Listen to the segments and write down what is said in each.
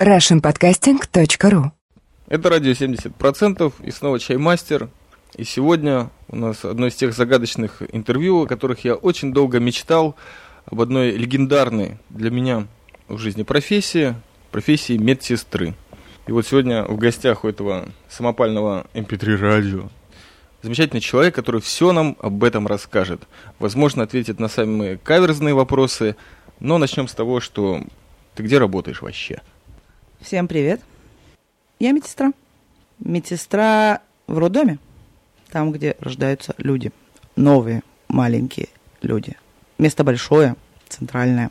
russianpodcasting.ru Это радио 70% и снова Чаймастер. И сегодня у нас одно из тех загадочных интервью, о которых я очень долго мечтал, об одной легендарной для меня в жизни профессии, профессии медсестры. И вот сегодня в гостях у этого самопального MP3 эм радио замечательный человек, который все нам об этом расскажет. Возможно, ответит на самые каверзные вопросы, но начнем с того, что ты где работаешь вообще? Всем привет. Я медсестра. Медсестра в роддоме, там, где рождаются люди. Новые, маленькие люди. Место большое, центральное.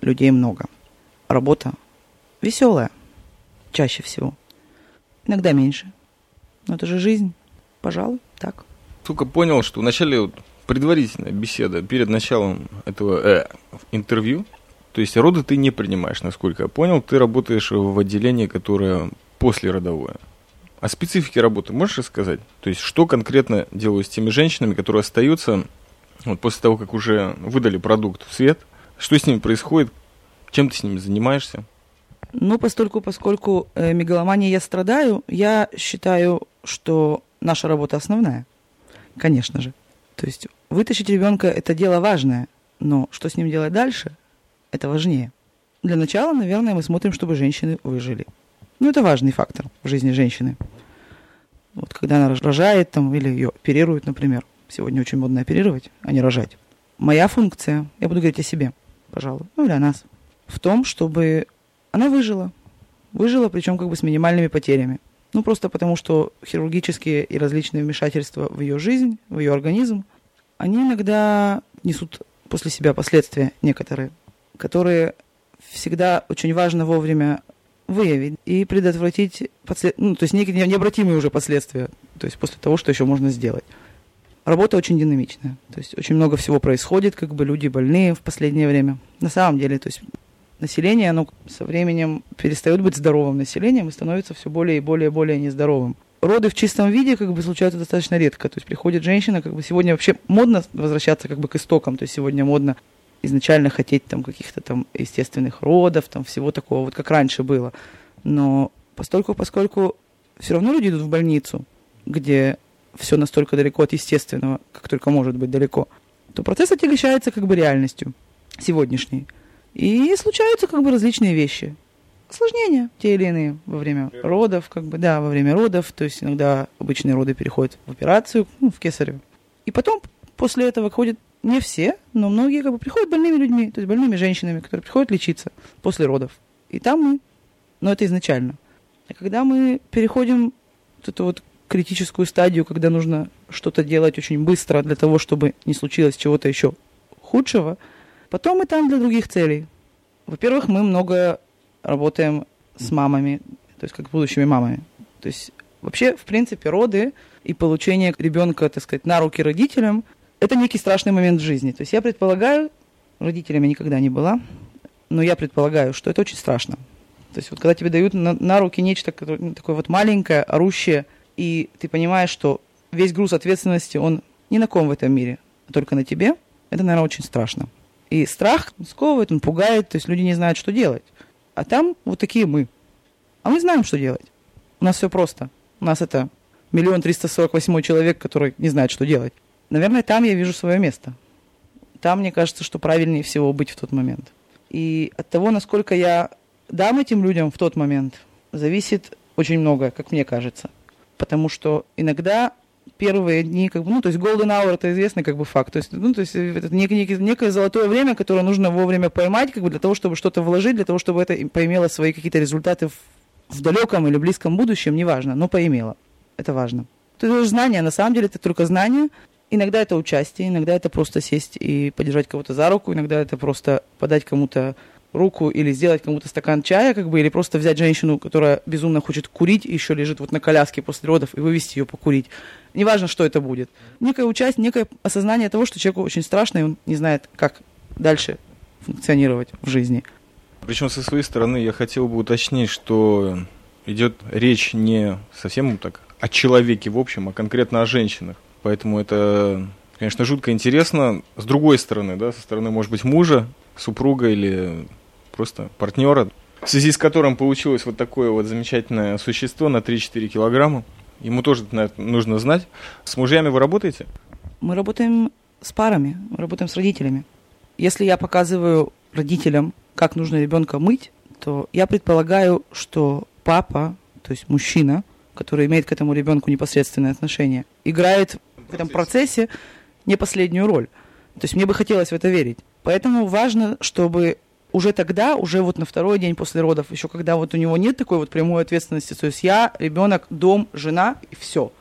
Людей много. Работа веселая, чаще всего. Иногда меньше. Но это же жизнь. Пожалуй, так. Только понял, что вначале предварительная беседа перед началом этого э, интервью, то есть роды ты не принимаешь, насколько я понял, ты работаешь в отделении, которое послеродовое. О специфике работы можешь рассказать? То есть что конкретно делают с теми женщинами, которые остаются вот после того, как уже выдали продукт в свет? Что с ними происходит? Чем ты с ними занимаешься? Ну, постольку, поскольку э, мегаломанией я страдаю, я считаю, что наша работа основная. Конечно же. То есть вытащить ребенка – это дело важное, но что с ним делать дальше – это важнее. Для начала, наверное, мы смотрим, чтобы женщины выжили. Ну, это важный фактор в жизни женщины. Вот когда она рожает там, или ее оперируют, например. Сегодня очень модно оперировать, а не рожать. Моя функция, я буду говорить о себе, пожалуй, ну или о нас, в том, чтобы она выжила. Выжила, причем как бы с минимальными потерями. Ну, просто потому, что хирургические и различные вмешательства в ее жизнь, в ее организм, они иногда несут после себя последствия некоторые которые всегда очень важно вовремя выявить и предотвратить послед... ну, то есть некие необратимые уже последствия, то есть после того, что еще можно сделать. Работа очень динамичная, то есть очень много всего происходит, как бы люди больные в последнее время. На самом деле, то есть население, оно со временем перестает быть здоровым населением и становится все более и более и более нездоровым. Роды в чистом виде как бы случаются достаточно редко. То есть приходит женщина, как бы сегодня вообще модно возвращаться как бы к истокам. То есть сегодня модно изначально хотеть там каких-то там естественных родов, там всего такого, вот как раньше было. Но постольку, поскольку все равно люди идут в больницу, где все настолько далеко от естественного, как только может быть далеко, то процесс отягощается как бы реальностью сегодняшней. И случаются как бы различные вещи. Осложнения те или иные во время родов, как бы, да, во время родов, то есть иногда обычные роды переходят в операцию, ну, в кесарево. И потом после этого ходит не все, но многие как бы приходят больными людьми, то есть больными женщинами, которые приходят лечиться после родов. И там мы, но это изначально. А когда мы переходим вот эту вот критическую стадию, когда нужно что-то делать очень быстро для того, чтобы не случилось чего-то еще худшего, потом мы там для других целей. Во-первых, мы много работаем с мамами, то есть как будущими мамами. То есть вообще, в принципе, роды и получение ребенка, так сказать, на руки родителям это некий страшный момент в жизни. То есть я предполагаю, родителями никогда не была, но я предполагаю, что это очень страшно. То есть вот когда тебе дают на, на руки нечто ну, такое вот маленькое, орущее, и ты понимаешь, что весь груз ответственности, он ни на ком в этом мире, а только на тебе, это, наверное, очень страшно. И страх сковывает, он пугает, то есть люди не знают, что делать. А там вот такие мы. А мы знаем, что делать. У нас все просто. У нас это миллион триста сорок восьмой человек, который не знает, что делать. Наверное, там я вижу свое место. Там, мне кажется, что правильнее всего быть в тот момент. И от того, насколько я дам этим людям в тот момент, зависит очень многое, как мне кажется. Потому что иногда первые дни, как бы, ну, то есть golden hour это известный как бы факт. То есть, ну, то есть это нек, нек, некое золотое время, которое нужно вовремя поймать, как бы для того, чтобы что-то вложить, для того, чтобы это поимело свои какие-то результаты в, в далеком или близком будущем, неважно, но поимело. Это важно. То есть знание, на самом деле, это только знание, Иногда это участие, иногда это просто сесть и подержать кого-то за руку, иногда это просто подать кому-то руку или сделать кому-то стакан чая, как бы, или просто взять женщину, которая безумно хочет курить, еще лежит вот на коляске после родов, и вывести ее покурить. Неважно, что это будет. Некое участие, некое осознание того, что человеку очень страшно, и он не знает, как дальше функционировать в жизни. Причем со своей стороны я хотел бы уточнить, что идет речь не совсем так о человеке в общем, а конкретно о женщинах. Поэтому это, конечно, жутко интересно. С другой стороны, да, со стороны, может быть, мужа, супруга или просто партнера. в связи с которым получилось вот такое вот замечательное существо на 3-4 килограмма. Ему тоже нужно знать. С мужьями вы работаете? Мы работаем с парами, мы работаем с родителями. Если я показываю родителям, как нужно ребенка мыть, то я предполагаю, что папа, то есть мужчина, который имеет к этому ребенку непосредственное отношение, играет в этом процессе не последнюю роль. То есть мне бы хотелось в это верить. Поэтому важно, чтобы уже тогда, уже вот на второй день после родов, еще когда вот у него нет такой вот прямой ответственности, то есть я, ребенок, дом, жена и все.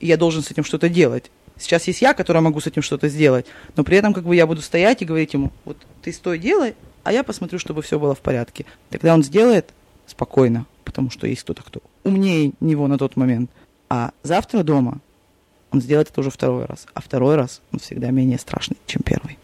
И я должен с этим что-то делать. Сейчас есть я, которая могу с этим что-то сделать, но при этом как бы я буду стоять и говорить ему, вот ты стой, делай, а я посмотрю, чтобы все было в порядке. Тогда он сделает спокойно, потому что есть кто-то, кто умнее него на тот момент. А завтра дома он сделает это уже второй раз. А второй раз он всегда менее страшный, чем первый.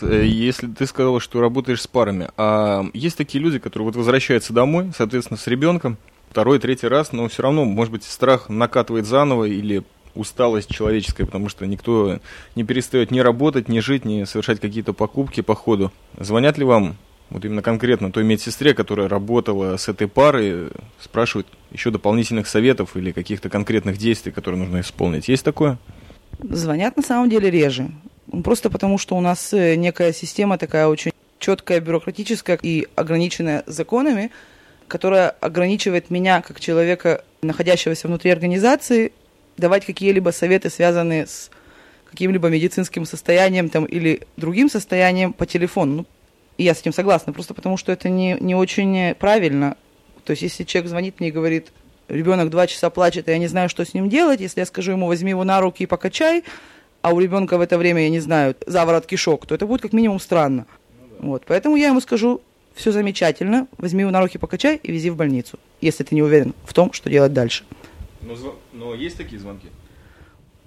Э, если ты сказала, что работаешь с парами, а есть такие люди, которые вот возвращаются домой, соответственно, с ребенком, второй, третий раз, но все равно, может быть, страх накатывает заново или усталость человеческая, потому что никто не перестает ни работать, ни жить, ни совершать какие-то покупки по ходу. Звонят ли вам вот именно конкретно той медсестре, которая работала с этой парой, спрашивают еще дополнительных советов или каких-то конкретных действий, которые нужно исполнить. Есть такое? Звонят на самом деле реже. Просто потому, что у нас э, некая система такая очень четкая, бюрократическая и ограниченная законами, которая ограничивает меня, как человека, находящегося внутри организации, давать какие-либо советы, связанные с каким-либо медицинским состоянием там, или другим состоянием по телефону. Ну, я с этим согласна, просто потому что это не, не очень правильно. То есть, если человек звонит мне и говорит, ребенок два часа плачет, и я не знаю, что с ним делать, если я скажу ему, возьми его на руки и покачай, а у ребенка в это время, я не знаю, заворот кишок, то это будет как минимум странно. Вот, поэтому я ему скажу, все замечательно, возьми его на руки, покачай и вези в больницу, если ты не уверен в том, что делать дальше. Но, но есть такие звонки?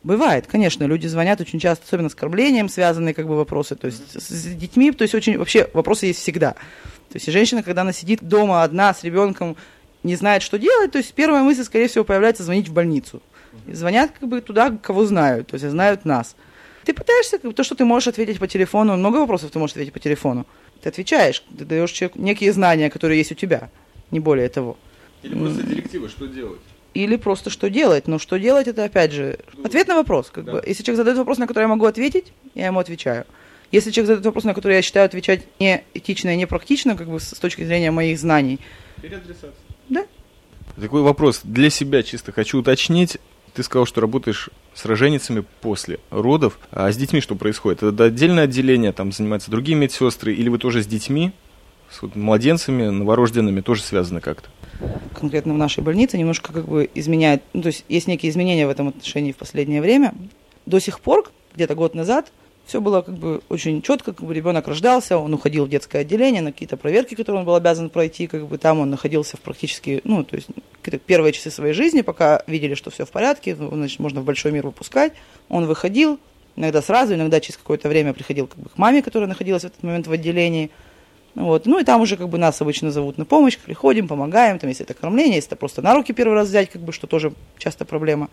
Бывает, конечно, люди звонят очень часто, особенно с кормлением связанные как бы вопросы, то есть с, с детьми, то есть очень вообще вопросы есть всегда. То есть женщина, когда она сидит дома одна с ребенком, не знает, что делать, то есть первая мысль, скорее всего, появляется звонить в больницу. И звонят как бы туда, кого знают, то есть знают нас. Ты пытаешься, то, что ты можешь ответить по телефону, много вопросов ты можешь ответить по телефону. Ты отвечаешь, ты даешь человеку некие знания, которые есть у тебя, не более того. Или просто директивы, что делать? Или просто что делать. Но что делать, это опять же ответ на вопрос. Как да. бы. Если человек задает вопрос, на который я могу ответить, я ему отвечаю. Если человек задает вопрос, на который я считаю отвечать не этично и не практично, как бы с точки зрения моих знаний. Переадресация. Да. Такой вопрос для себя чисто хочу уточнить. Ты сказал, что работаешь с роженицами после родов. А с детьми что происходит? Это отдельное отделение, там занимаются другие медсестры, или вы тоже с детьми, с вот младенцами, новорожденными тоже связаны как-то? Конкретно в нашей больнице немножко как бы изменяет, ну, то есть есть некие изменения в этом отношении в последнее время. До сих пор, где-то год назад, все было как бы очень четко, как бы ребенок рождался, он уходил в детское отделение на какие-то проверки, которые он был обязан пройти, как бы там он находился в практически, ну, то есть первые часы своей жизни, пока видели, что все в порядке, ну, значит, можно в большой мир выпускать. Он выходил, иногда сразу, иногда через какое-то время приходил как бы к маме, которая находилась в этот момент в отделении. Вот. Ну и там уже как бы нас обычно зовут на помощь, приходим, помогаем, там, если это кормление, если это просто на руки первый раз взять, как бы, что тоже часто проблема.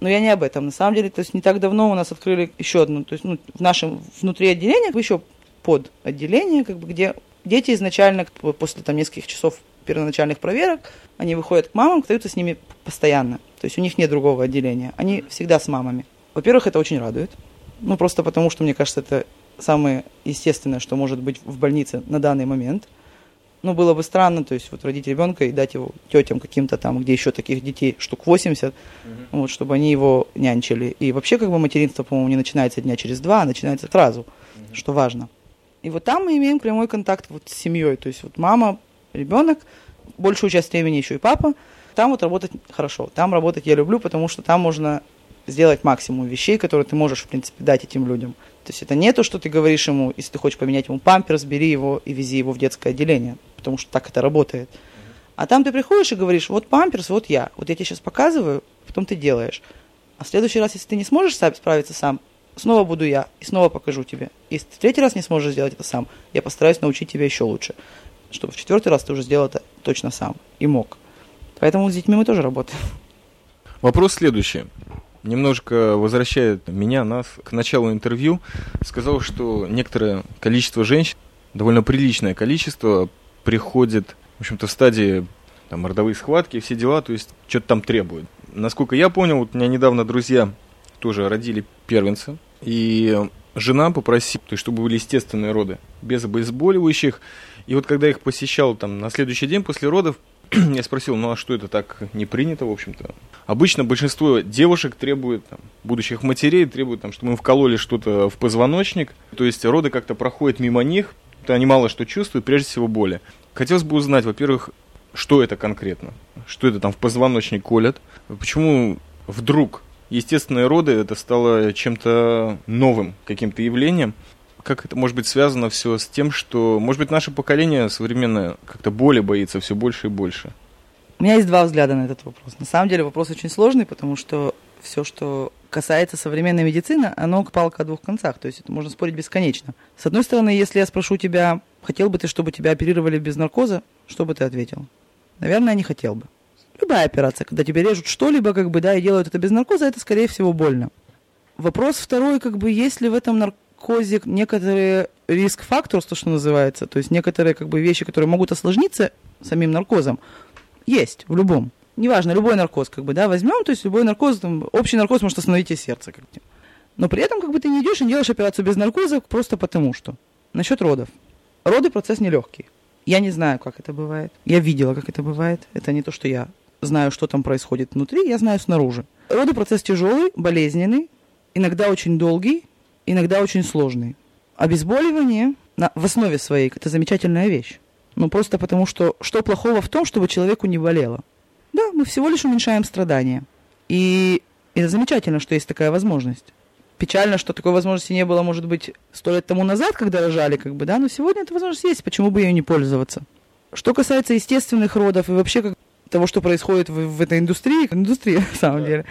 Но я не об этом. На самом деле, то есть не так давно у нас открыли еще одну, то есть ну, в нашем внутри отделения, еще под отделение, как бы, где дети изначально, после там нескольких часов первоначальных проверок, они выходят к мамам, остаются с ними постоянно. То есть у них нет другого отделения. Они всегда с мамами. Во-первых, это очень радует. Ну, просто потому, что, мне кажется, это самое естественное, что может быть в больнице на данный момент – ну, было бы странно, то есть вот родить ребенка и дать его тетям каким-то там, где еще таких детей штук 80, угу. вот, чтобы они его нянчили. И вообще, как бы, материнство, по-моему, не начинается дня через два, а начинается сразу, угу. что важно. И вот там мы имеем прямой контакт вот с семьей, то есть вот мама, ребенок, большую часть времени еще и папа. Там вот работать хорошо, там работать я люблю, потому что там можно сделать максимум вещей, которые ты можешь, в принципе, дать этим людям. То есть это не то, что ты говоришь ему, если ты хочешь поменять ему памперс, бери его и вези его в детское отделение потому что так это работает. А там ты приходишь и говоришь, вот памперс, вот я, вот я тебе сейчас показываю, потом ты делаешь. А в следующий раз, если ты не сможешь справиться сам, снова буду я и снова покажу тебе. Если ты в третий раз не сможешь сделать это сам, я постараюсь научить тебя еще лучше, чтобы в четвертый раз ты уже сделал это точно сам и мог. Поэтому с детьми мы тоже работаем. Вопрос следующий. Немножко возвращает меня, нас к началу интервью. Сказал, что некоторое количество женщин, довольно приличное количество, приходит в общем-то, в стадии там, родовые схватки, все дела, то есть что-то там требует. Насколько я понял, вот у меня недавно друзья тоже родили первенца, и жена попросила, то есть, чтобы были естественные роды, без обезболивающих. И вот когда их посещал там на следующий день после родов, я спросил, ну а что это так не принято, в общем-то? Обычно большинство девушек требует, там, будущих матерей требуют, там, чтобы им вкололи что-то в позвоночник. То есть роды как-то проходят мимо них, то они мало что чувствуют, прежде всего боли. Хотелось бы узнать, во-первых, что это конкретно? Что это там в позвоночник колят? Почему вдруг естественные роды это стало чем-то новым, каким-то явлением? Как это может быть связано все с тем, что, может быть, наше поколение современное как-то боли боится все больше и больше? У меня есть два взгляда на этот вопрос. На самом деле вопрос очень сложный, потому что все, что касается современной медицины, оно палка о двух концах. То есть это можно спорить бесконечно. С одной стороны, если я спрошу тебя, хотел бы ты, чтобы тебя оперировали без наркоза, что бы ты ответил? Наверное, не хотел бы. Любая операция, когда тебе режут что-либо, как бы, да, и делают это без наркоза, это, скорее всего, больно. Вопрос второй, как бы, есть ли в этом наркозе некоторые риск-фактор, то, что называется, то есть некоторые, как бы, вещи, которые могут осложниться самим наркозом, есть в любом. Неважно, любой наркоз, как бы, да, возьмем, то есть любой наркоз, там, общий наркоз может остановить тебе сердце, как -то. Но при этом, как бы, ты не идешь и делаешь операцию без наркоза просто потому что. Насчет родов. Роды процесс нелегкий. Я не знаю, как это бывает. Я видела, как это бывает. Это не то, что я знаю, что там происходит внутри, я знаю снаружи. Роды процесс тяжелый, болезненный, иногда очень долгий, иногда очень сложный. Обезболивание на, в основе своей – это замечательная вещь. Ну, просто потому что что плохого в том, чтобы человеку не болело? Да, мы всего лишь уменьшаем страдания. И это замечательно, что есть такая возможность. Печально, что такой возможности не было, может быть, сто лет тому назад, когда рожали, как бы, да, но сегодня эта возможность есть, почему бы ее не пользоваться? Что касается естественных родов и вообще как, того, что происходит в, в этой индустрии, индустрии, на самом деле,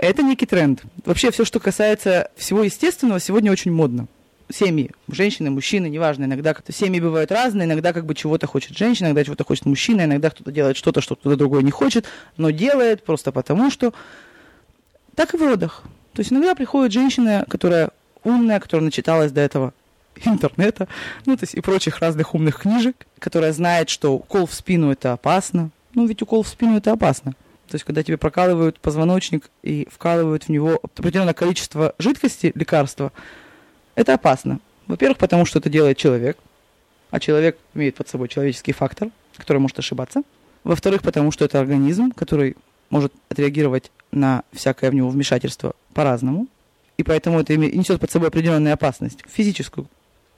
это некий тренд. Вообще все, что касается всего естественного, сегодня очень модно. Семьи, женщины, мужчины, неважно, иногда как-то семьи бывают разные, иногда как бы чего-то хочет женщина, иногда чего-то хочет мужчина, иногда кто-то делает что-то, что кто-то другой не хочет, но делает просто потому, что так и в родах. То есть иногда приходит женщина, которая умная, которая начиталась до этого интернета, ну, то есть и прочих разных умных книжек, которая знает, что укол в спину это опасно. Ну, ведь укол в спину это опасно. То есть, когда тебе прокалывают позвоночник и вкалывают в него определенное количество жидкости, лекарства, это опасно. Во-первых, потому что это делает человек, а человек имеет под собой человеческий фактор, который может ошибаться. Во-вторых, потому что это организм, который может отреагировать на всякое в него вмешательство по-разному, и поэтому это несет под собой определенную опасность физическую.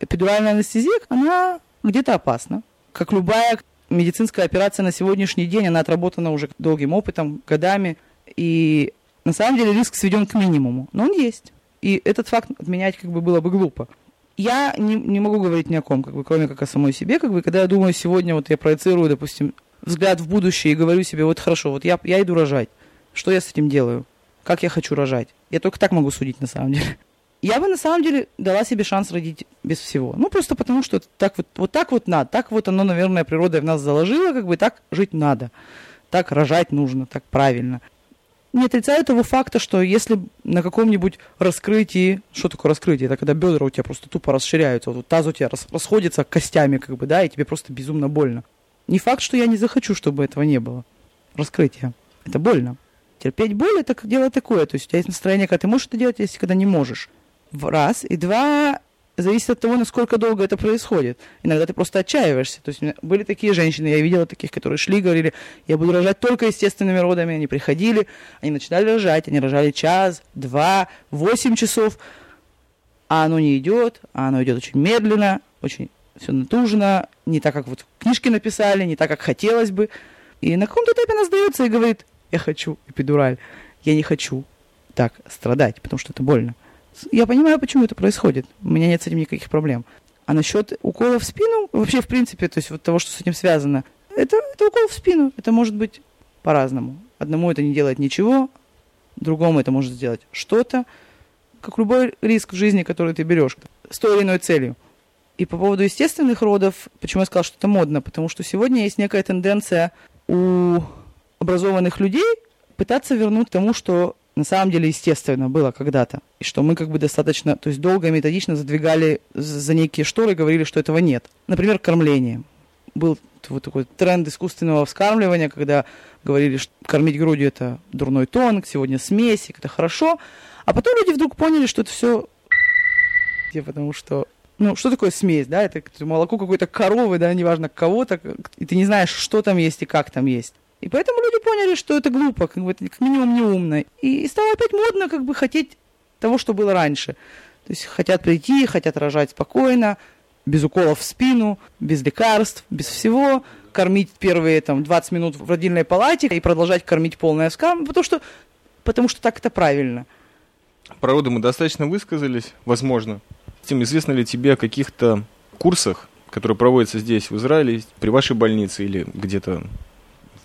Эпидуральная анестезия, она где-то опасна. Как любая медицинская операция на сегодняшний день, она отработана уже долгим опытом, годами, и на самом деле риск сведен к минимуму, но он есть. И этот факт отменять как бы было бы глупо. Я не, не могу говорить ни о ком, как бы, кроме как о самой себе. Как бы, когда я думаю, сегодня вот я проецирую, допустим, взгляд в будущее и говорю себе, вот хорошо, вот я, я иду рожать. Что я с этим делаю? Как я хочу рожать? Я только так могу судить на самом деле. Я бы на самом деле дала себе шанс родить без всего. Ну, просто потому что так вот, вот так вот надо. Так вот оно, наверное, природа в нас заложила, как бы так жить надо. Так рожать нужно, так правильно. Не отрицаю того факта, что если на каком-нибудь раскрытии, что такое раскрытие? Это когда бедра у тебя просто тупо расширяются, вот таз у тебя рас, расходится костями, как бы, да, и тебе просто безумно больно. Не факт, что я не захочу, чтобы этого не было. Раскрытие. Это больно. Терпеть боль это дело такое. То есть у тебя есть настроение, когда ты можешь это делать, если когда не можешь. Раз. И два, зависит от того, насколько долго это происходит. Иногда ты просто отчаиваешься. То есть были такие женщины, я видела таких, которые шли, говорили, я буду рожать только естественными родами. Они приходили, они начинали рожать, они рожали час, два, восемь часов, а оно не идет, а оно идет очень медленно, очень все натужно, не так, как вот книжки написали, не так, как хотелось бы. И на каком-то этапе она сдается и говорит, я хочу эпидураль, я не хочу так страдать, потому что это больно. Я понимаю, почему это происходит. У меня нет с этим никаких проблем. А насчет укола в спину, вообще, в принципе, то есть вот того, что с этим связано, это, это укол в спину. Это может быть по-разному. Одному это не делает ничего, другому это может сделать что-то. Как любой риск в жизни, который ты берешь с той или иной целью. И по поводу естественных родов, почему я сказала, что это модно? Потому что сегодня есть некая тенденция у образованных людей пытаться вернуть тому, что на самом деле естественно было когда-то. И что мы как бы достаточно, то есть долго и методично задвигали за некие шторы, говорили, что этого нет. Например, кормление. Был вот такой тренд искусственного вскармливания, когда говорили, что кормить грудью это дурной тон, сегодня смесь, это хорошо. А потом люди вдруг поняли, что это все потому что ну, что такое смесь, да, это молоко какой-то коровы, да, неважно кого-то, и ты не знаешь, что там есть и как там есть. И поэтому люди поняли, что это глупо, как бы это как минимум неумно. И, стало опять модно как бы хотеть того, что было раньше. То есть хотят прийти, хотят рожать спокойно, без уколов в спину, без лекарств, без всего, кормить первые там 20 минут в родильной палате и продолжать кормить полное скам, потому что, потому что так это правильно. Про роды мы достаточно высказались, возможно. Тем известно ли тебе о каких-то курсах, которые проводятся здесь, в Израиле, при вашей больнице или где-то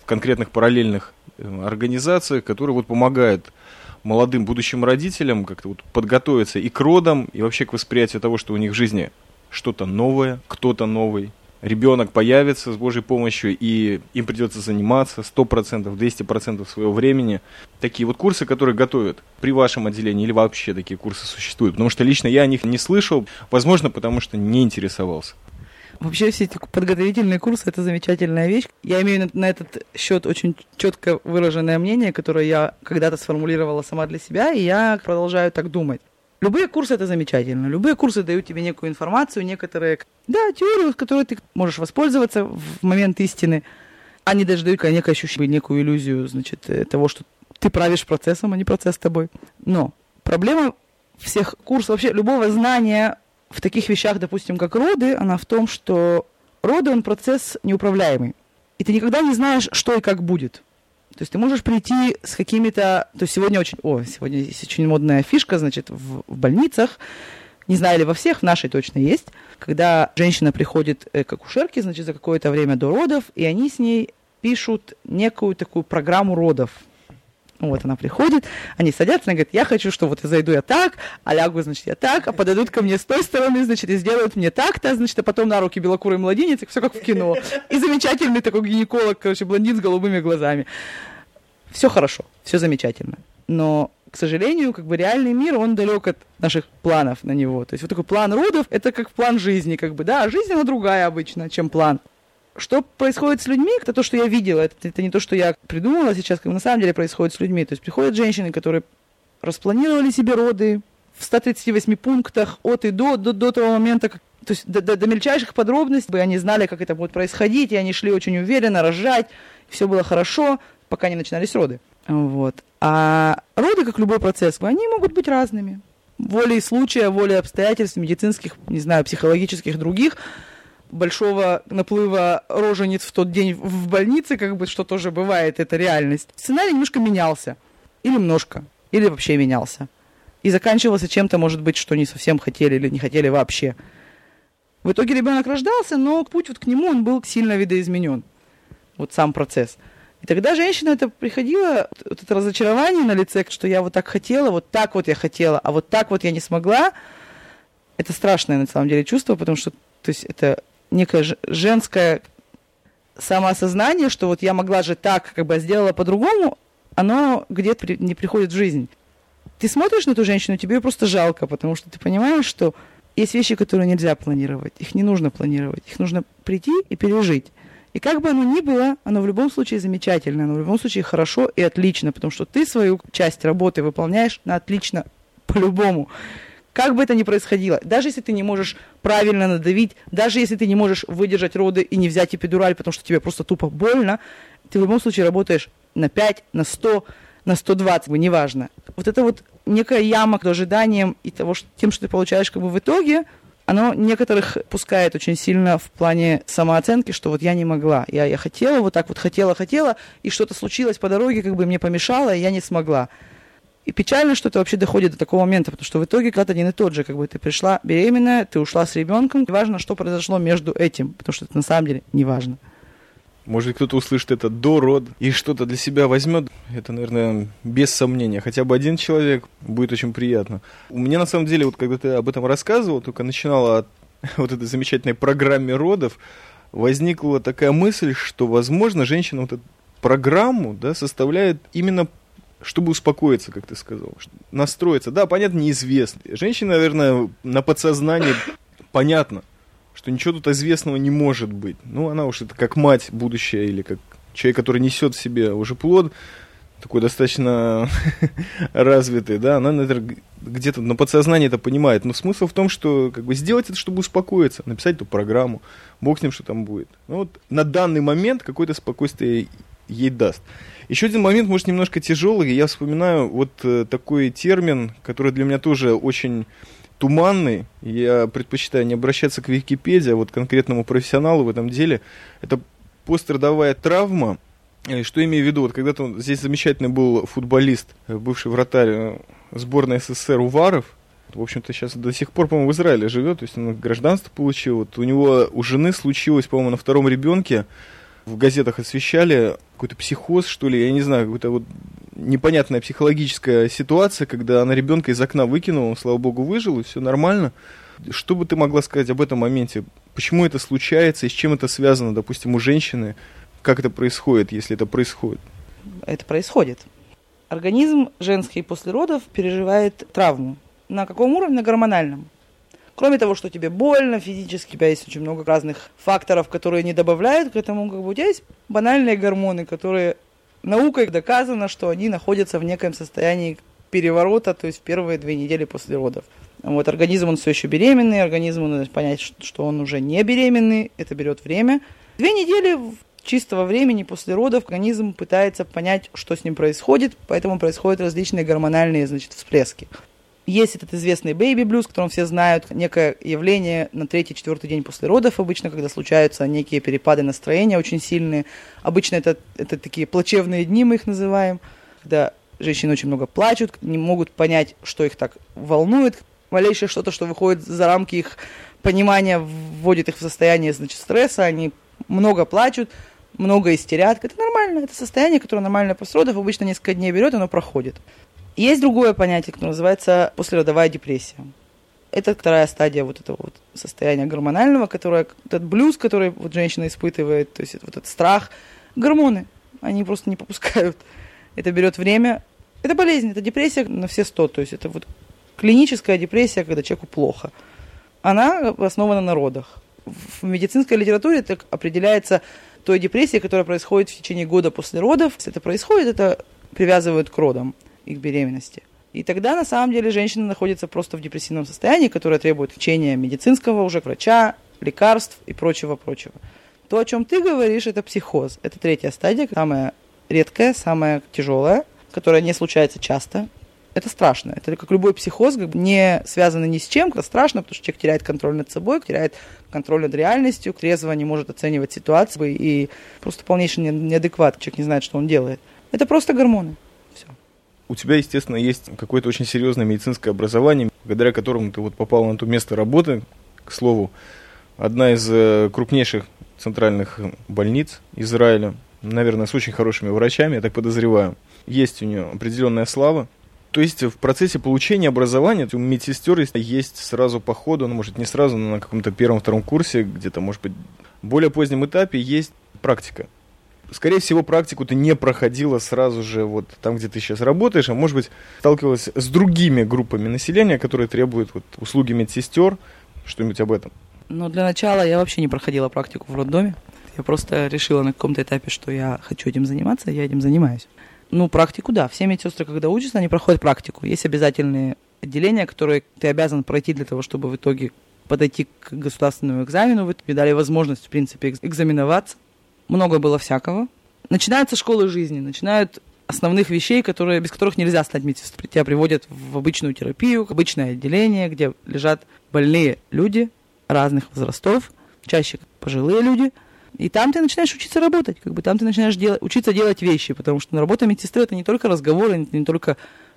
конкретных параллельных э, организациях, которые вот помогают молодым будущим родителям как-то вот подготовиться и к родам, и вообще к восприятию того, что у них в жизни что-то новое, кто-то новый, ребенок появится с Божьей помощью, и им придется заниматься 100%, 200% своего времени. Такие вот курсы, которые готовят при вашем отделении, или вообще такие курсы существуют? Потому что лично я о них не слышал, возможно, потому что не интересовался. Вообще все эти подготовительные курсы – это замечательная вещь. Я имею на, этот счет очень четко выраженное мнение, которое я когда-то сформулировала сама для себя, и я продолжаю так думать. Любые курсы это замечательно. Любые курсы дают тебе некую информацию, некоторые, да, теорию, с которой ты можешь воспользоваться в момент истины. Они даже дают некое ощущение, некую иллюзию, значит, э, того, что ты правишь процессом, а не процесс тобой. Но проблема всех курсов, вообще любого знания в таких вещах, допустим, как роды, она в том, что роды, он процесс неуправляемый. И ты никогда не знаешь, что и как будет. То есть ты можешь прийти с какими-то... То есть сегодня очень... О, сегодня есть очень модная фишка, значит, в, в больницах. Не знаю ли во всех, в нашей точно есть. Когда женщина приходит э, к акушерке, значит, за какое-то время до родов, и они с ней пишут некую такую программу родов. Вот она приходит, они садятся, она говорит, я хочу, что вот я зайду я так, а лягу, значит, я так, а подойдут ко мне с той стороны, значит, и сделают мне так-то, значит, а потом на руки белокурый младенец, все как в кино. И замечательный такой гинеколог, короче, блондин с голубыми глазами. Все хорошо, все замечательно. Но к сожалению, как бы реальный мир, он далек от наших планов на него. То есть вот такой план родов, это как план жизни, как бы, да, а жизнь, она другая обычно, чем план. Что происходит с людьми, это то, что я видела, это, это не то, что я придумала сейчас, как на самом деле происходит с людьми. То есть приходят женщины, которые распланировали себе роды в 138 пунктах от и до, до, до того момента, как, то есть до, до, до мельчайших подробностей, они знали, как это будет происходить, и они шли очень уверенно, рожать, все было хорошо, пока не начинались роды. Вот. А роды, как любой процесс, они могут быть разными. Волей случая, волей обстоятельств медицинских, не знаю, психологических, других – большого наплыва рожениц в тот день в больнице, как бы, что тоже бывает, это реальность. Сценарий немножко менялся. Или немножко. Или вообще менялся. И заканчивался чем-то, может быть, что не совсем хотели или не хотели вообще. В итоге ребенок рождался, но путь вот к нему, он был сильно видоизменен. Вот сам процесс. И тогда женщина это приходила, вот это разочарование на лице, что я вот так хотела, вот так вот я хотела, а вот так вот я не смогла. Это страшное на самом деле чувство, потому что то есть это некое женское самоосознание, что вот я могла же так, как бы а сделала по-другому, оно где-то не приходит в жизнь. Ты смотришь на эту женщину, тебе ее просто жалко, потому что ты понимаешь, что есть вещи, которые нельзя планировать, их не нужно планировать, их нужно прийти и пережить. И как бы оно ни было, оно в любом случае замечательно, оно в любом случае хорошо и отлично, потому что ты свою часть работы выполняешь на отлично по-любому. Как бы это ни происходило, даже если ты не можешь правильно надавить, даже если ты не можешь выдержать роды и не взять эпидураль, потому что тебе просто тупо больно, ты в любом случае работаешь на 5, на 100, на 120, неважно. Вот это вот некая яма к ожиданиям и того, что, тем, что ты получаешь как бы в итоге, оно некоторых пускает очень сильно в плане самооценки, что вот я не могла, я, я хотела, вот так вот хотела, хотела, и что-то случилось по дороге, как бы мне помешало, и я не смогла. И печально, что это вообще доходит до такого момента, потому что в итоге когда-то один и тот же, как бы ты пришла беременная, ты ушла с ребенком, важно, что произошло между этим, потому что это на самом деле не важно. Может, кто-то услышит это до рода и что-то для себя возьмет. Это, наверное, без сомнения. Хотя бы один человек будет очень приятно. У меня, на самом деле, вот когда ты об этом рассказывал, только начинала от вот этой замечательной программе родов, возникла такая мысль, что, возможно, женщина вот эту программу да, составляет именно чтобы успокоиться, как ты сказал, настроиться. Да, понятно, неизвестно. Женщина, наверное, на подсознании понятно, что ничего тут известного не может быть. Ну, она уж это как мать будущая или как человек, который несет в себе уже плод, такой достаточно развитый, да, она, наверное, где-то на подсознании это понимает. Но смысл в том, что как бы сделать это, чтобы успокоиться, написать эту программу, бог с ним, что там будет. Ну вот на данный момент какое-то спокойствие ей даст. Еще один момент, может, немножко тяжелый. Я вспоминаю вот э, такой термин, который для меня тоже очень туманный. Я предпочитаю не обращаться к Википедии, а вот конкретному профессионалу в этом деле. Это пострадовая травма. Что имею в виду? Вот когда-то здесь замечательный был футболист, э, бывший вратарь э, сборной СССР Уваров. В общем-то, сейчас до сих пор, по-моему, в Израиле живет, то есть он гражданство получил. Вот у него, у жены случилось, по-моему, на втором ребенке, в газетах освещали какой-то психоз, что ли, я не знаю, какая-то вот непонятная психологическая ситуация, когда она ребенка из окна выкинула, слава богу, выжил, и все нормально. Что бы ты могла сказать об этом моменте? Почему это случается и с чем это связано, допустим, у женщины? Как это происходит, если это происходит? Это происходит. Организм женский после родов переживает травму. На каком уровне? На гормональном. Кроме того, что тебе больно физически, у тебя есть очень много разных факторов, которые не добавляют к этому, как бы у тебя есть банальные гормоны, которые наукой доказано, что они находятся в неком состоянии переворота, то есть в первые две недели после родов. Вот организм, он все еще беременный, организму надо понять, что он уже не беременный, это берет время. Две недели чистого времени после родов организм пытается понять, что с ним происходит, поэтому происходят различные гормональные значит, всплески. Есть этот известный blues, которым все знают, некое явление на третий-четвертый день после родов обычно, когда случаются некие перепады настроения очень сильные. Обычно это, это такие плачевные дни, мы их называем, когда женщины очень много плачут, не могут понять, что их так волнует. Малейшее что-то, что выходит за рамки их понимания, вводит их в состояние значит, стресса, они много плачут, много истерят. Это нормально, это состояние, которое нормально после родов, обычно несколько дней берет, оно проходит. Есть другое понятие, которое называется послеродовая депрессия. Это вторая стадия вот этого вот состояния гормонального, которое, этот блюз, который вот женщина испытывает, то есть вот этот страх, гормоны, они просто не попускают. Это берет время. Это болезнь, это депрессия на все сто, то есть это вот клиническая депрессия, когда человеку плохо. Она основана на родах. В медицинской литературе это определяется той депрессией, которая происходит в течение года после родов. Если это происходит, это привязывают к родам их беременности. И тогда, на самом деле, женщина находится просто в депрессивном состоянии, которое требует лечения медицинского уже, врача, лекарств и прочего-прочего. То, о чем ты говоришь, это психоз. Это третья стадия, самая редкая, самая тяжелая, которая не случается часто. Это страшно. Это как любой психоз, как бы не связанный ни с чем. Это страшно, потому что человек теряет контроль над собой, теряет контроль над реальностью, трезво не может оценивать ситуацию и просто полнейший неадекват. Человек не знает, что он делает. Это просто гормоны. У тебя, естественно, есть какое-то очень серьезное медицинское образование, благодаря которому ты вот попал на то место работы, к слову, одна из э, крупнейших центральных больниц Израиля, наверное, с очень хорошими врачами, я так подозреваю. Есть у нее определенная слава. То есть в процессе получения образования у медсестер есть сразу по ходу, ну, может, не сразу, но на каком-то первом-втором курсе, где-то, может быть, более позднем этапе есть практика скорее всего, практику ты не проходила сразу же вот там, где ты сейчас работаешь, а может быть, сталкивалась с другими группами населения, которые требуют вот, услуги медсестер, что-нибудь об этом? Ну, для начала я вообще не проходила практику в роддоме. Я просто решила на каком-то этапе, что я хочу этим заниматься, я этим занимаюсь. Ну, практику, да. Все медсестры, когда учатся, они проходят практику. Есть обязательные отделения, которые ты обязан пройти для того, чтобы в итоге подойти к государственному экзамену. Вы дали возможность, в принципе, экзаменоваться много было всякого. Начинаются школы жизни, начинают основных вещей, которые, без которых нельзя стать медсестрой. Тебя приводят в обычную терапию, в обычное отделение, где лежат больные люди разных возрастов, чаще пожилые люди. И там ты начинаешь учиться работать, как бы там ты начинаешь делать, учиться делать вещи, потому что работа медсестры это не только разговоры, это не только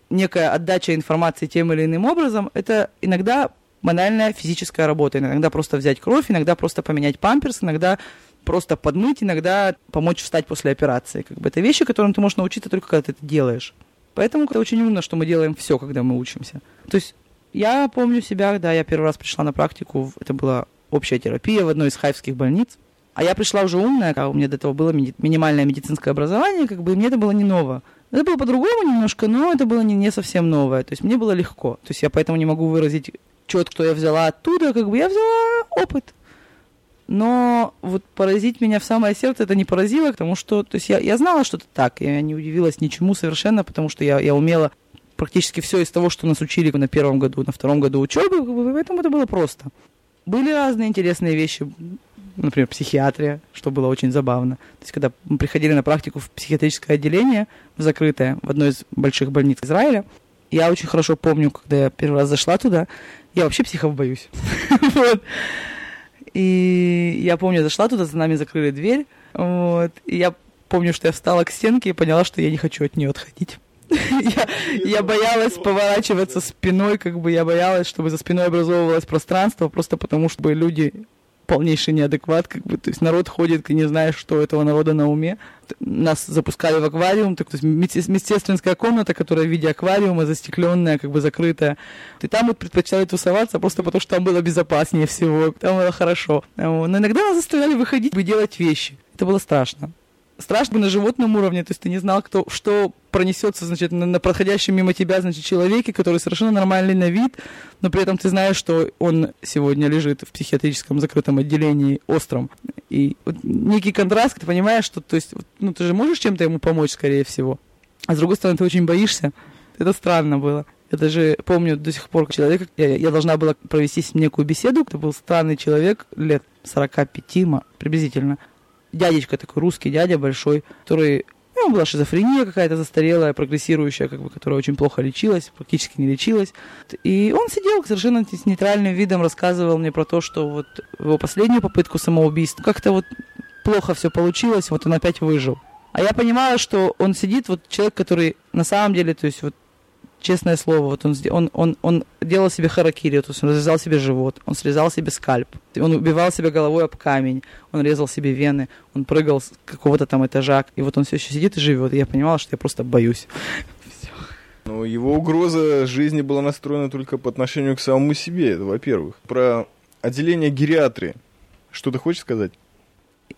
некая отдача информации тем или иным образом, это иногда банальная физическая работа. Иногда просто взять кровь, иногда просто поменять памперс, иногда просто подмыть, иногда помочь встать после операции. Как бы это вещи, которым ты можешь научиться только когда ты это делаешь. Поэтому это очень умно, что мы делаем все, когда мы учимся. То есть я помню себя, когда я первый раз пришла на практику, это была общая терапия в одной из хайфских больниц. А я пришла уже умная, а у меня до этого было ми- минимальное медицинское образование, как бы мне это было не ново. Это было по-другому немножко, но это было не, не совсем новое. То есть мне было легко. То есть я поэтому не могу выразить четко, что я взяла оттуда, как бы я взяла опыт. Но вот поразить меня в самое сердце это не поразило, потому что то есть я, я знала, что это так. Я не удивилась ничему совершенно, потому что я, я умела практически все из того, что нас учили на первом году, на втором году учебы, поэтому это было просто. Были разные интересные вещи, например, психиатрия, что было очень забавно. То есть, когда мы приходили на практику в психиатрическое отделение, в закрытое, в одной из больших больниц Израиля, я очень хорошо помню, когда я первый раз зашла туда, я вообще психов боюсь. И я помню, зашла туда, за нами закрыли дверь. Вот. И я помню, что я встала к стенке и поняла, что я не хочу от нее отходить. я, я боялась поворачиваться спиной, как бы я боялась, чтобы за спиной образовывалось пространство, просто потому что люди полнейший неадекват, как бы, то есть народ ходит, ты не знаешь, что у этого народа на уме. Нас запускали в аквариум, так, то есть медсестринская комната, которая в виде аквариума, застекленная, как бы закрытая. И там вот предпочитали тусоваться просто потому, что там было безопаснее всего, там было хорошо. Но иногда нас заставляли выходить и делать вещи. Это было страшно страшно на животном уровне, то есть ты не знал, кто, что пронесется, значит, на, на проходящем мимо тебя, значит, человеке, который совершенно нормальный на вид, но при этом ты знаешь, что он сегодня лежит в психиатрическом закрытом отделении остром. И вот некий контраст, ты понимаешь, что, то есть, ну, ты же можешь чем-то ему помочь, скорее всего. А с другой стороны, ты очень боишься. Это странно было. Я даже помню до сих пор человека, я, я должна была провести с ним некую беседу. Это был странный человек, лет 45 приблизительно дядечка такой, русский дядя большой, который у него была шизофрения какая-то застарелая, прогрессирующая, как бы, которая очень плохо лечилась, практически не лечилась. И он сидел совершенно с нейтральным видом, рассказывал мне про то, что вот его последнюю попытку самоубийства как-то вот плохо все получилось, вот он опять выжил. А я понимала, что он сидит, вот человек, который на самом деле, то есть вот честное слово, вот он, он, он, он делал себе харакири, то есть он разрезал себе живот, он срезал себе скальп, он убивал себя головой об камень, он резал себе вены, он прыгал с какого-то там этажа, и вот он все еще сидит и живет, и я понимала, что я просто боюсь. Ну, его угроза жизни была настроена только по отношению к самому себе, это во-первых. Про отделение гериатрии. Что ты хочешь сказать?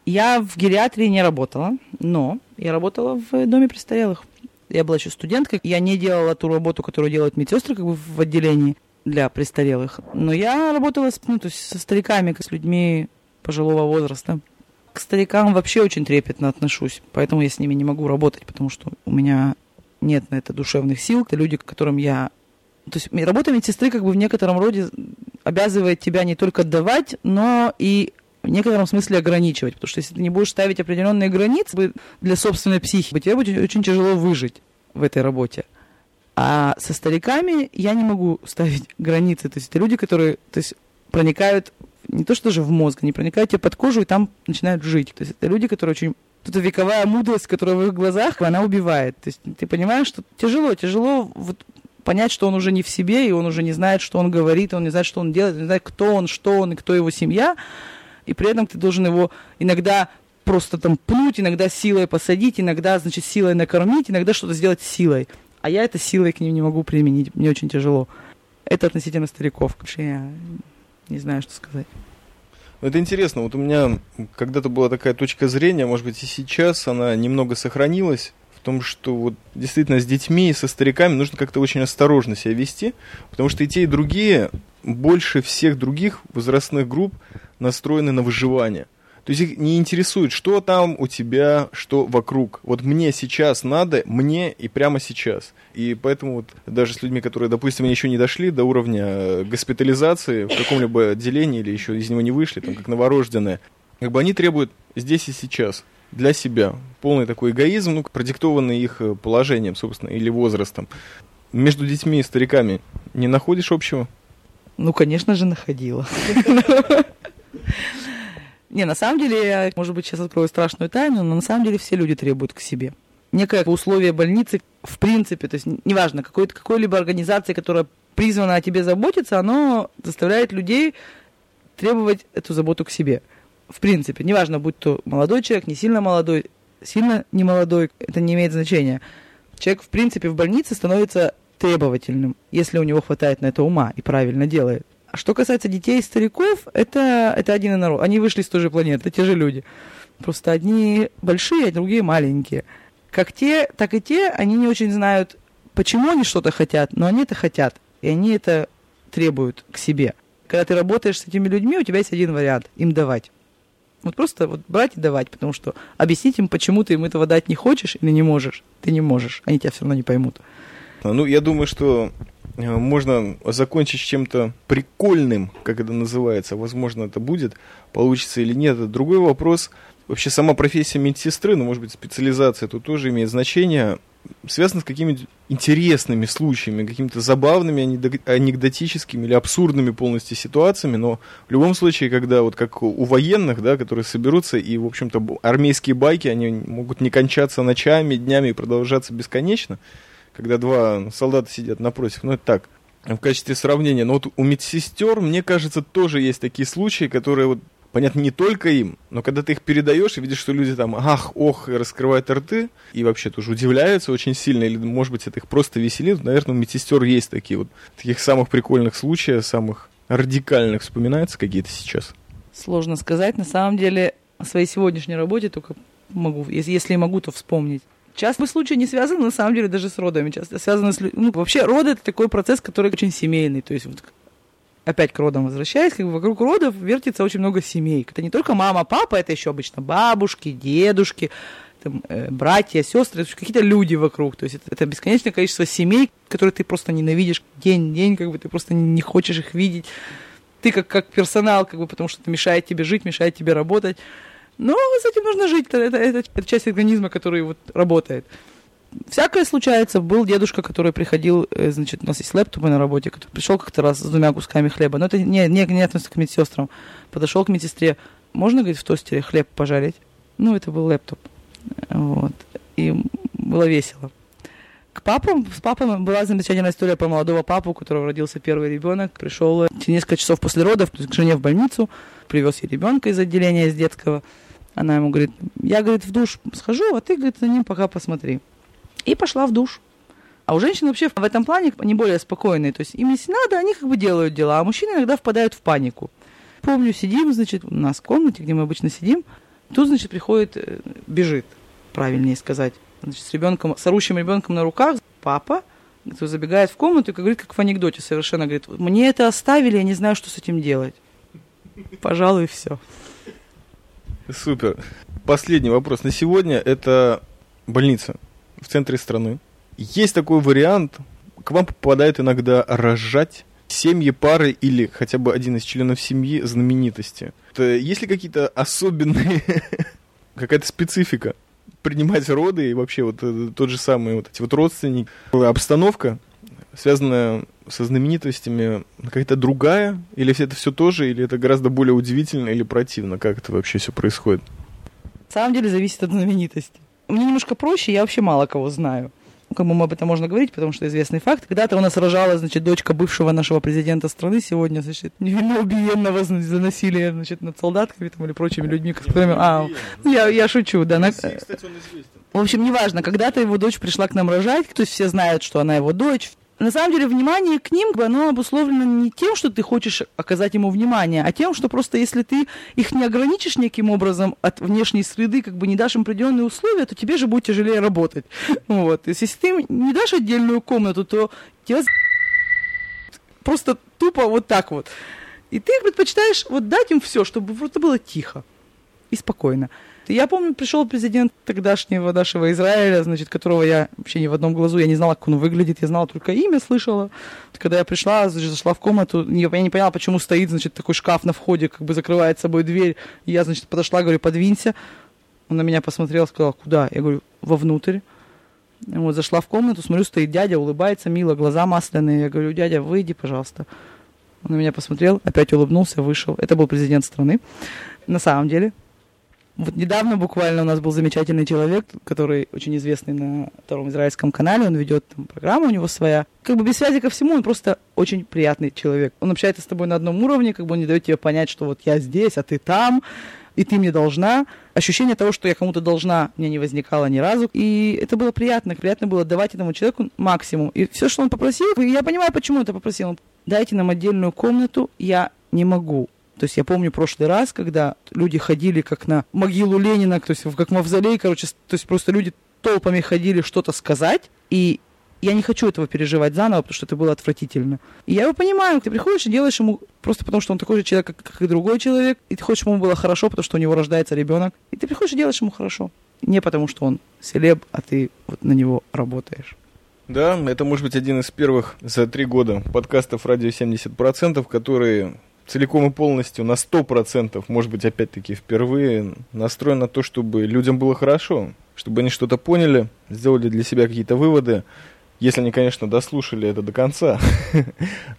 Я в гериатрии не работала, но я работала в доме престарелых я была еще студенткой, я не делала ту работу, которую делают медсестры как бы в отделении для престарелых. Но я работала с, ну, то есть со стариками, с людьми пожилого возраста. К старикам вообще очень трепетно отношусь, поэтому я с ними не могу работать, потому что у меня нет на это душевных сил. Это люди, которым я... То есть работа медсестры как бы в некотором роде обязывает тебя не только давать, но и в некотором смысле ограничивать, потому что если ты не будешь ставить определенные границы для собственной психики, тебе будет очень тяжело выжить в этой работе. А со стариками я не могу ставить границы. То есть это люди, которые то есть, проникают не то что даже в мозг, они проникают тебе под кожу и там начинают жить. То есть это люди, которые очень... Тут вековая мудрость, которая в их глазах, она убивает. То есть ты понимаешь, что тяжело, тяжело вот понять, что он уже не в себе, и он уже не знает, что он говорит, он не знает, что он делает, он не знает, кто он, что он и кто его семья и при этом ты должен его иногда просто там пнуть, иногда силой посадить, иногда, значит, силой накормить, иногда что-то сделать силой. А я это силой к ним не могу применить, мне очень тяжело. Это относительно стариков, вообще я не знаю, что сказать. Ну, это интересно, вот у меня когда-то была такая точка зрения, может быть и сейчас она немного сохранилась, в том, что вот действительно с детьми и со стариками нужно как-то очень осторожно себя вести, потому что и те, и другие больше всех других возрастных групп настроены на выживание. То есть их не интересует, что там у тебя, что вокруг. Вот мне сейчас надо, мне и прямо сейчас. И поэтому вот даже с людьми, которые, допустим, еще не дошли до уровня э, госпитализации в каком-либо отделении или еще из него не вышли, там как новорожденные, как бы они требуют здесь и сейчас для себя. Полный такой эгоизм, ну, продиктованный их э, положением, собственно, или возрастом. Между детьми и стариками не находишь общего? Ну, конечно же, находила. Не, на самом деле, я, может быть, сейчас открою страшную тайну, но на самом деле все люди требуют к себе. Некое условие больницы, в принципе, то есть неважно, какой- какой-либо организации, которая призвана о тебе заботиться, оно заставляет людей требовать эту заботу к себе. В принципе, неважно, будь то молодой человек, не сильно молодой, сильно не молодой, это не имеет значения. Человек, в принципе, в больнице становится требовательным, если у него хватает на это ума и правильно делает. Что касается детей и стариков, это, это один народ. Они вышли с той же планеты, те же люди. Просто одни большие, а другие маленькие. Как те, так и те, они не очень знают, почему они что-то хотят, но они это хотят. И они это требуют к себе. Когда ты работаешь с этими людьми, у тебя есть один вариант – им давать. Вот просто вот брать и давать, потому что объяснить им, почему ты им этого дать не хочешь или не можешь. Ты не можешь, они тебя все равно не поймут. Ну, я думаю, что можно закончить чем-то прикольным, как это называется. Возможно, это будет, получится или нет. Это другой вопрос. Вообще сама профессия медсестры, ну, может быть, специализация тут тоже имеет значение связано с какими-то интересными случаями, какими-то забавными, анекдотическими или абсурдными полностью ситуациями, но в любом случае, когда вот как у военных, да, которые соберутся, и, в общем-то, армейские байки, они могут не кончаться ночами, днями и продолжаться бесконечно, когда два солдата сидят напротив, ну это так, в качестве сравнения. Но вот у медсестер, мне кажется, тоже есть такие случаи, которые вот понятно, не только им, но когда ты их передаешь и видишь, что люди там ах, ох, и раскрывают рты, и вообще тоже удивляются очень сильно, или, может быть, это их просто веселит, наверное, у медсестер есть такие вот, таких самых прикольных случаев, самых радикальных вспоминаются какие-то сейчас? Сложно сказать, на самом деле, о своей сегодняшней работе только могу, если, могу, то вспомнить. Часто случаи не связаны, на самом деле, даже с родами. Часто связаны с... Ну, вообще, роды — это такой процесс, который очень семейный. То есть, вот, опять к родам возвращаясь, как бы вокруг родов вертится очень много семей. Это не только мама, папа, это еще обычно бабушки, дедушки, там, э, братья, сестры, какие-то люди вокруг. То есть это, это бесконечное количество семей, которые ты просто ненавидишь день в день, как бы ты просто не хочешь их видеть. Ты как, как персонал, как бы, потому что это мешает тебе жить, мешает тебе работать. Но с этим нужно жить. Это, это, это, это часть организма, который вот работает всякое случается. Был дедушка, который приходил, э, значит, у нас есть лэптопы на работе, который пришел как-то раз с двумя кусками хлеба. Но это не, не, не относится к медсестрам. Подошел к медсестре. Можно, говорит, в тостере хлеб пожарить? Ну, это был лэптоп. Вот. И было весело. К папам, с папой была замечательная история про молодого папу, у которого родился первый ребенок. Пришел через несколько часов после родов к жене в больницу, привез ей ребенка из отделения из детского. Она ему говорит, я, говорит, в душ схожу, а ты, говорит, за ним пока посмотри и пошла в душ. А у женщин вообще в этом плане они более спокойные. То есть им если надо, они как бы делают дела, а мужчины иногда впадают в панику. Помню, сидим, значит, у нас в комнате, где мы обычно сидим, тут, значит, приходит, э, бежит, правильнее сказать, значит, с ребенком, с орущим ребенком на руках, папа, забегает в комнату и говорит, как в анекдоте совершенно, говорит, мне это оставили, я не знаю, что с этим делать. Пожалуй, все. Супер. Последний вопрос на сегодня. Это больница в центре страны. Есть такой вариант, к вам попадает иногда рожать семьи, пары или хотя бы один из членов семьи знаменитости. Есть ли какие-то особенные, какая-то специфика принимать роды и вообще вот э, тот же самый вот эти вот родственники, обстановка, связанная со знаменитостями, какая-то другая, или это все тоже, или это гораздо более удивительно или противно, как это вообще все происходит? На самом деле зависит от знаменитости мне немножко проще, я вообще мало кого знаю. Кому об этом можно говорить, потому что известный факт. Когда-то у нас рожала, значит, дочка бывшего нашего президента страны сегодня, значит, невинно убиенного за насилие, значит, над солдатками там, или прочими людьми, которыми... А, ну, я, я шучу, да. На... В общем, неважно, когда-то его дочь пришла к нам рожать, то есть все знают, что она его дочь, на самом деле внимание к ним, оно обусловлено не тем, что ты хочешь оказать ему внимание, а тем, что просто если ты их не ограничишь неким образом от внешней среды, как бы не дашь им определенные условия, то тебе же будет тяжелее работать. Вот. То есть, если ты не дашь отдельную комнату, то тебе просто тупо вот так вот. И ты предпочитаешь вот дать им все, чтобы просто было тихо и спокойно. Я помню, пришел президент тогдашнего нашего Израиля, значит, которого я вообще ни в одном глазу, я не знала, как он выглядит, я знала только имя, слышала. Когда я пришла, значит, зашла в комнату, я не поняла, почему стоит, значит, такой шкаф на входе, как бы закрывает собой дверь. Я, значит, подошла, говорю, подвинься. Он на меня посмотрел, сказал, куда? Я говорю, вовнутрь. Вот, зашла в комнату, смотрю, стоит дядя, улыбается, мило, глаза масляные. Я говорю, дядя, выйди, пожалуйста. Он на меня посмотрел, опять улыбнулся, вышел. Это был президент страны, на самом деле. Вот недавно буквально у нас был замечательный человек, который очень известный на втором израильском канале, он ведет там программу у него своя. Как бы без связи ко всему, он просто очень приятный человек. Он общается с тобой на одном уровне, как бы он не дает тебе понять, что вот я здесь, а ты там, и ты мне должна. Ощущение того, что я кому-то должна, мне не возникало ни разу. И это было приятно. Приятно было давать этому человеку максимум. И все, что он попросил, я понимаю, почему он это попросил. Дайте нам отдельную комнату, я не могу то есть я помню прошлый раз, когда люди ходили как на могилу Ленина, то есть как мавзолей, короче, то есть просто люди толпами ходили что-то сказать, и я не хочу этого переживать заново, потому что это было отвратительно. И я его понимаю, ты приходишь и делаешь ему просто потому, что он такой же человек, как, как и другой человек, и ты хочешь, чтобы ему было хорошо, потому что у него рождается ребенок, и ты приходишь и делаешь ему хорошо. Не потому, что он селеб, а ты вот на него работаешь. Да, это может быть один из первых за три года подкастов «Радио 70%», которые целиком и полностью на 100%, может быть, опять-таки впервые настроен на то, чтобы людям было хорошо, чтобы они что-то поняли, сделали для себя какие-то выводы, если они, конечно, дослушали это до конца.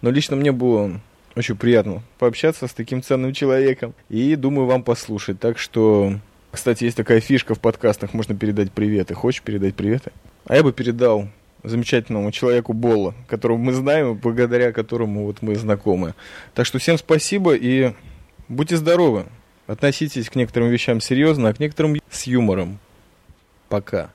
Но лично мне было очень приятно пообщаться с таким ценным человеком. И думаю, вам послушать. Так что, кстати, есть такая фишка в подкастах, можно передать приветы. Хочешь передать приветы? А я бы передал замечательному человеку Болла, которого мы знаем, благодаря которому вот мы знакомы. Так что всем спасибо и будьте здоровы. Относитесь к некоторым вещам серьезно, а к некоторым с юмором. Пока.